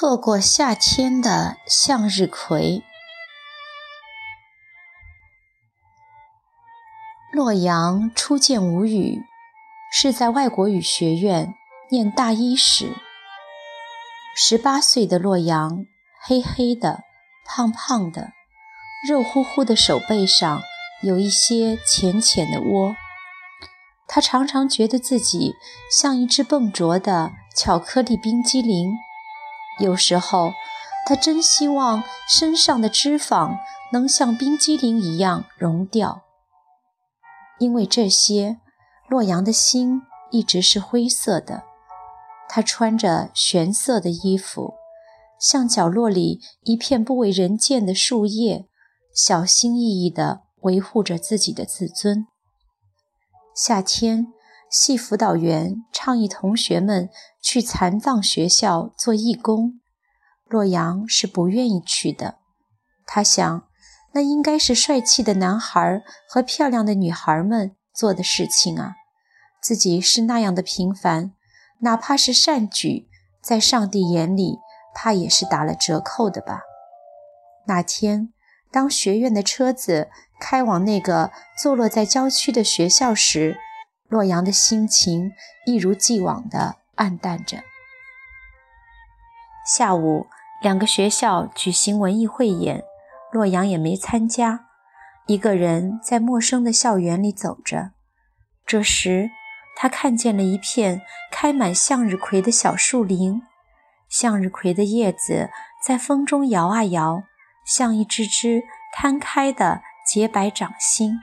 错过夏天的向日葵。洛阳初见吴语，是在外国语学院念大一时。十八岁的洛阳，黑黑的，胖胖的，肉乎乎的手背上有一些浅浅的窝。他常常觉得自己像一只笨拙的巧克力冰激凌。有时候，他真希望身上的脂肪能像冰激凌一样融掉。因为这些，洛阳的心一直是灰色的。他穿着玄色的衣服，像角落里一片不为人见的树叶，小心翼翼地维护着自己的自尊。夏天，系辅导员倡议同学们去残障学校做义工，洛阳是不愿意去的。他想。那应该是帅气的男孩和漂亮的女孩们做的事情啊！自己是那样的平凡，哪怕是善举，在上帝眼里，怕也是打了折扣的吧。那天，当学院的车子开往那个坐落在郊区的学校时，洛阳的心情一如既往地暗淡着。下午，两个学校举行文艺汇演。洛阳也没参加，一个人在陌生的校园里走着。这时，他看见了一片开满向日葵的小树林，向日葵的叶子在风中摇啊摇，像一只只摊开的洁白掌心。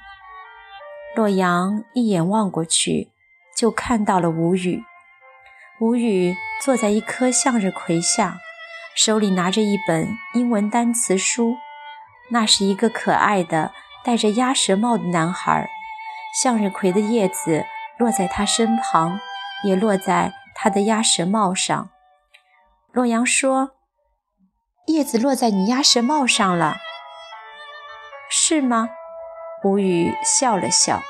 洛阳一眼望过去，就看到了吴语。吴语坐在一棵向日葵下，手里拿着一本英文单词书。那是一个可爱的戴着鸭舌帽的男孩，向日葵的叶子落在他身旁，也落在他的鸭舌帽上。洛阳说：“叶子落在你鸭舌帽上了，是吗？”吴语笑了笑。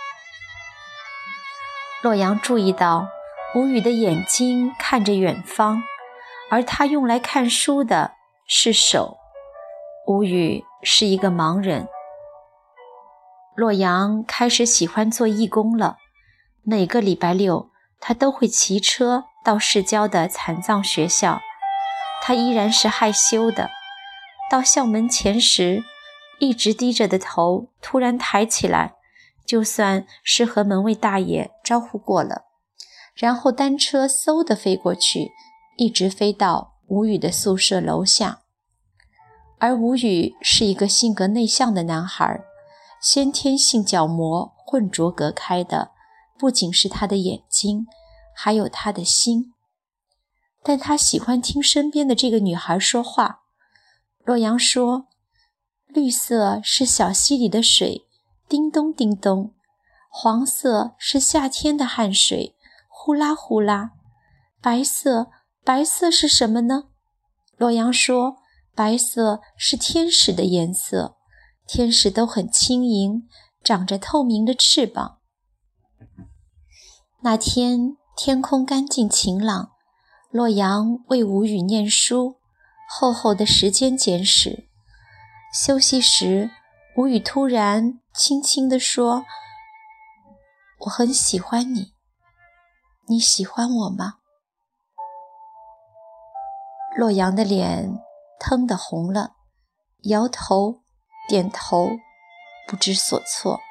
洛阳注意到吴语的眼睛看着远方，而他用来看书的是手。吴语是一个盲人。洛阳开始喜欢做义工了。每个礼拜六，他都会骑车到市郊的残障学校。他依然是害羞的。到校门前时，一直低着的头突然抬起来，就算是和门卫大爷招呼过了，然后单车嗖地飞过去，一直飞到吴宇的宿舍楼下。而吴宇是一个性格内向的男孩，先天性角膜混浊隔开的，不仅是他的眼睛，还有他的心。但他喜欢听身边的这个女孩说话。洛阳说：“绿色是小溪里的水，叮咚叮咚；黄色是夏天的汗水，呼啦呼啦；白色，白色是什么呢？”洛阳说。白色是天使的颜色，天使都很轻盈，长着透明的翅膀。那天天空干净晴朗，洛阳为吴语念书，厚厚的时间简史。休息时，吴语突然轻轻地说：“我很喜欢你，你喜欢我吗？”洛阳的脸。腾的红了，摇头，点头，不知所措。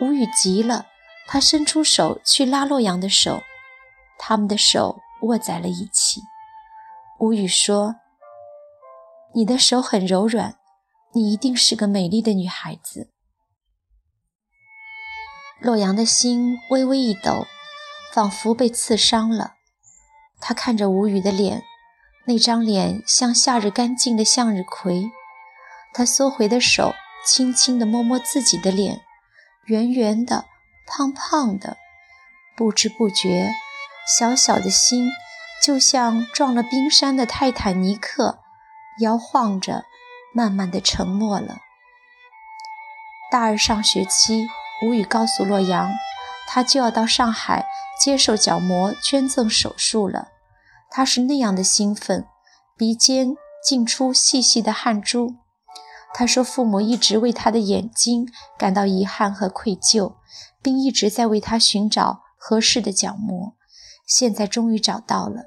吴语急了，他伸出手去拉洛阳的手，他们的手握在了一起。吴语说：“你的手很柔软，你一定是个美丽的女孩子。”洛阳的心微微一抖，仿佛被刺伤了。他看着吴语的脸。那张脸像夏日干净的向日葵，他缩回的手轻轻地摸摸自己的脸，圆圆的，胖胖的，不知不觉，小小的心就像撞了冰山的泰坦尼克，摇晃着，慢慢的沉默了。大二上学期，吴语告诉洛阳，他就要到上海接受角膜捐赠手术了。他是那样的兴奋，鼻尖浸出细细的汗珠。他说：“父母一直为他的眼睛感到遗憾和愧疚，并一直在为他寻找合适的角膜。现在终于找到了。”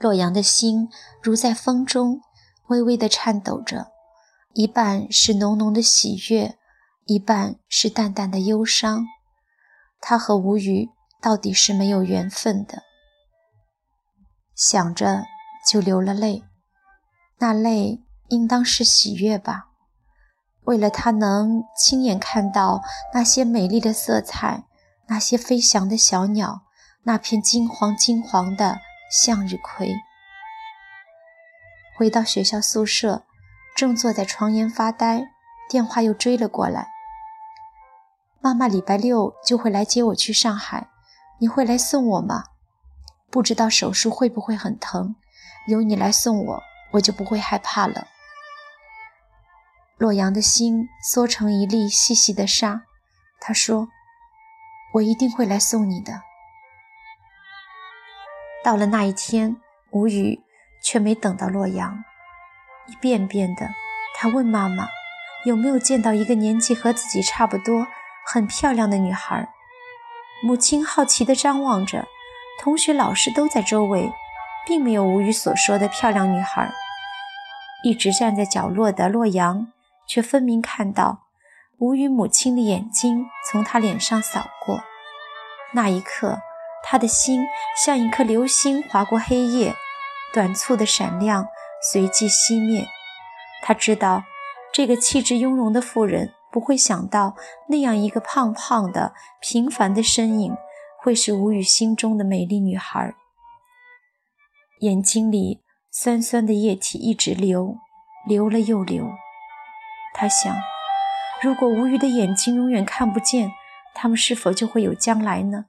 洛阳的心如在风中微微地颤抖着，一半是浓浓的喜悦，一半是淡淡的忧伤。他和吴语到底是没有缘分的。想着就流了泪，那泪。应当是喜悦吧。为了他能亲眼看到那些美丽的色彩，那些飞翔的小鸟，那片金黄金黄的向日葵。回到学校宿舍，正坐在床沿发呆，电话又追了过来。妈妈礼拜六就会来接我去上海，你会来送我吗？不知道手术会不会很疼，有你来送我，我就不会害怕了。洛阳的心缩成一粒细细的沙。他说：“我一定会来送你的。”到了那一天，吴语却没等到洛阳，一遍遍的，他问妈妈：“有没有见到一个年纪和自己差不多、很漂亮的女孩？”母亲好奇地张望着，同学、老师都在周围，并没有吴语所说的漂亮女孩。一直站在角落的洛阳。却分明看到吴语母亲的眼睛从他脸上扫过，那一刻，他的心像一颗流星划过黑夜，短促的闪亮，随即熄灭。他知道，这个气质雍容的妇人不会想到那样一个胖胖的、平凡的身影会是吴宇心中的美丽女孩。眼睛里酸酸的液体一直流，流了又流。他想，如果吴宇的眼睛永远看不见，他们是否就会有将来呢？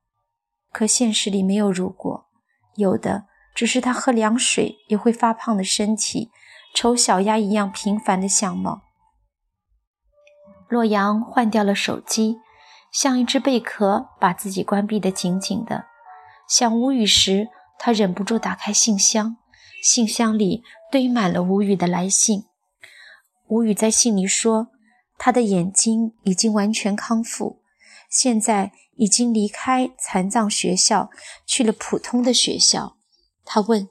可现实里没有如果，有的只是他喝凉水也会发胖的身体，丑小鸭一样平凡的相貌。洛阳换掉了手机，像一只贝壳，把自己关闭得紧紧的。想吴语时，他忍不住打开信箱，信箱里堆满了吴语的来信。吴语在信里说，他的眼睛已经完全康复，现在已经离开残障学校，去了普通的学校。他问：“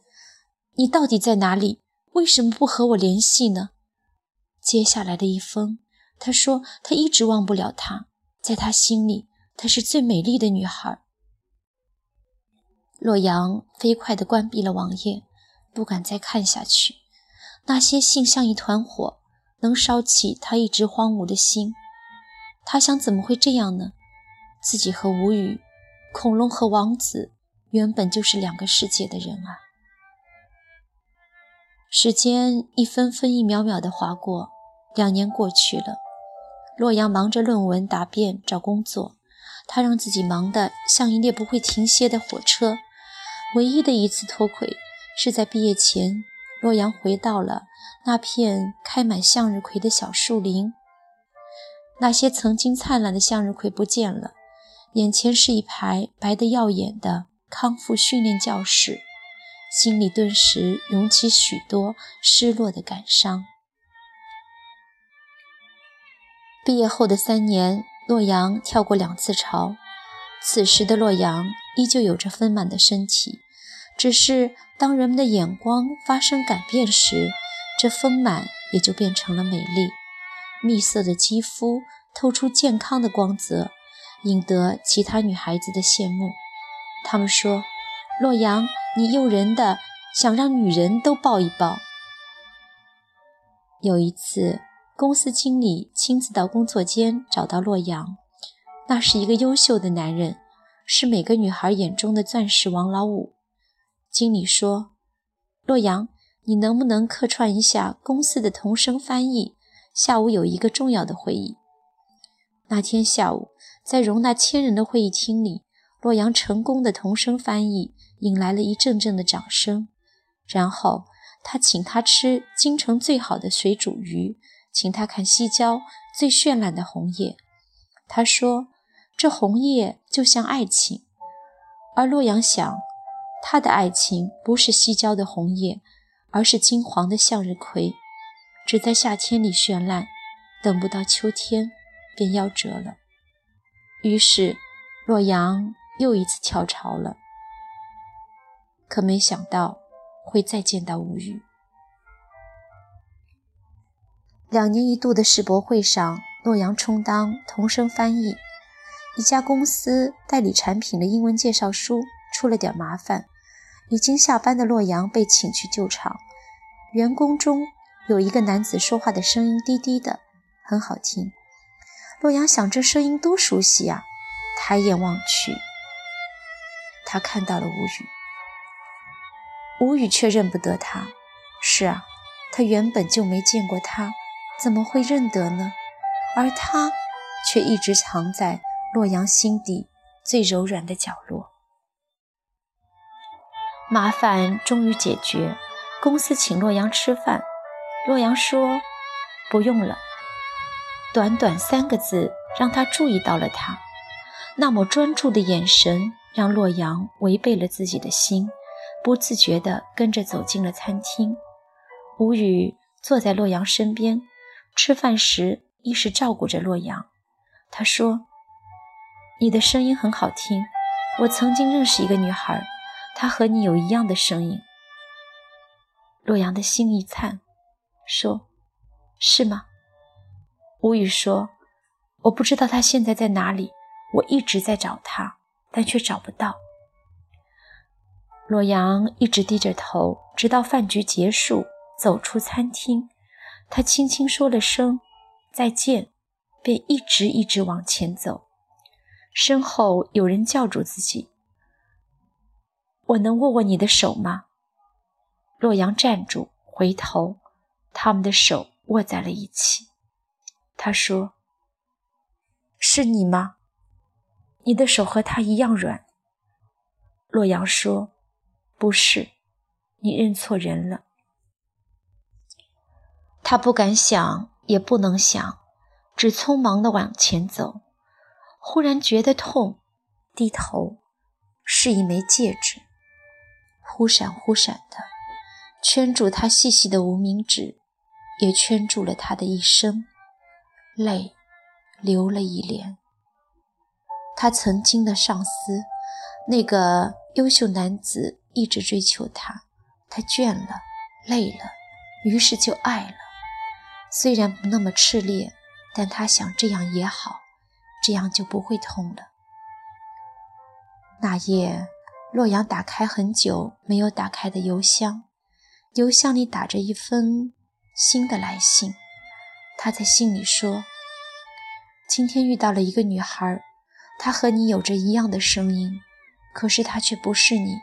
你到底在哪里？为什么不和我联系呢？”接下来的一封，他说他一直忘不了她，在他心里，她是最美丽的女孩。洛阳飞快地关闭了网页，不敢再看下去。那些信像一团火。能烧起他一直荒芜的心。他想，怎么会这样呢？自己和吴语，恐龙和王子，原本就是两个世界的人啊！时间一分分一秒秒的划过，两年过去了。洛阳忙着论文答辩、找工作，他让自己忙得像一列不会停歇的火车。唯一的一次脱轨，是在毕业前，洛阳回到了。那片开满向日葵的小树林，那些曾经灿烂的向日葵不见了，眼前是一排白得耀眼的康复训练教室，心里顿时涌起许多失落的感伤。毕业后的三年，洛阳跳过两次槽，此时的洛阳依旧有着丰满的身体，只是当人们的眼光发生改变时，这丰满也就变成了美丽，蜜色的肌肤透出健康的光泽，引得其他女孩子的羡慕。他们说：“洛阳，你诱人的，想让女人都抱一抱。”有一次，公司经理亲自到工作间找到洛阳，那是一个优秀的男人，是每个女孩眼中的钻石王老五。经理说：“洛阳。”你能不能客串一下公司的同声翻译？下午有一个重要的会议。那天下午，在容纳千人的会议厅里，洛阳成功的同声翻译引来了一阵阵的掌声。然后他请他吃京城最好的水煮鱼，请他看西郊最绚烂的红叶。他说：“这红叶就像爱情。”而洛阳想。他的爱情不是西郊的红叶，而是金黄的向日葵，只在夏天里绚烂，等不到秋天便夭折了。于是，洛阳又一次跳槽了。可没想到会再见到吴语。两年一度的世博会上，洛阳充当同声翻译。一家公司代理产品的英文介绍书出了点麻烦，已经下班的洛阳被请去救场。员工中有一个男子说话的声音低低的，很好听。洛阳想，这声音多熟悉啊！抬眼望去，他看到了吴语。吴语却认不得他。是啊，他原本就没见过他，怎么会认得呢？而他却一直藏在洛阳心底最柔软的角落。麻烦终于解决，公司请洛阳吃饭。洛阳说：“不用了。”短短三个字，让他注意到了他。那么专注的眼神，让洛阳违背了自己的心。不自觉地跟着走进了餐厅，吴语坐在洛阳身边，吃饭时一时照顾着洛阳。他说：“你的声音很好听，我曾经认识一个女孩，她和你有一样的声音。”洛阳的心一颤，说：“是吗？”吴语说：“我不知道她现在在哪里，我一直在找她，但却找不到。”洛阳一直低着头，直到饭局结束，走出餐厅。他轻轻说了声再见，便一直一直往前走。身后有人叫住自己：“我能握握你的手吗？”洛阳站住，回头，他们的手握在了一起。他说：“是你吗？你的手和他一样软。”洛阳说。不是，你认错人了。他不敢想，也不能想，只匆忙地往前走。忽然觉得痛，低头，是一枚戒指，忽闪忽闪的，圈住他细细的无名指，也圈住了他的一生。泪流了一脸。他曾经的上司，那个优秀男子。一直追求他，他倦了，累了，于是就爱了。虽然不那么炽烈，但他想这样也好，这样就不会痛了。那夜，洛阳打开很久没有打开的邮箱，邮箱里打着一封新的来信。他在信里说：“今天遇到了一个女孩，他和你有着一样的声音，可是他却不是你。”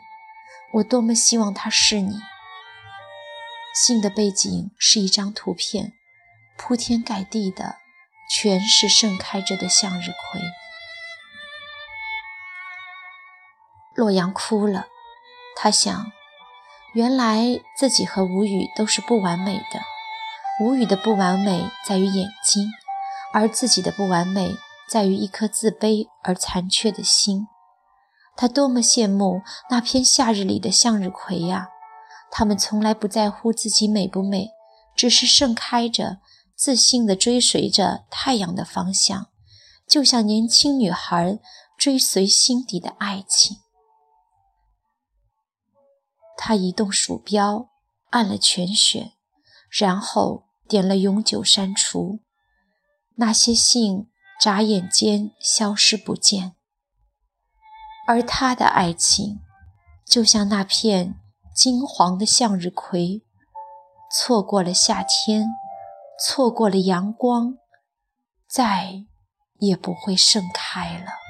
我多么希望他是你。信的背景是一张图片，铺天盖地的全是盛开着的向日葵。洛阳哭了，他想，原来自己和吴语都是不完美的。吴语的不完美在于眼睛，而自己的不完美在于一颗自卑而残缺的心。他多么羡慕那片夏日里的向日葵呀！他们从来不在乎自己美不美，只是盛开着，自信地追随着太阳的方向，就像年轻女孩追随心底的爱情。他移动鼠标，按了全选，然后点了永久删除，那些信眨眼间消失不见。而他的爱情，就像那片金黄的向日葵，错过了夏天，错过了阳光，再也不会盛开了。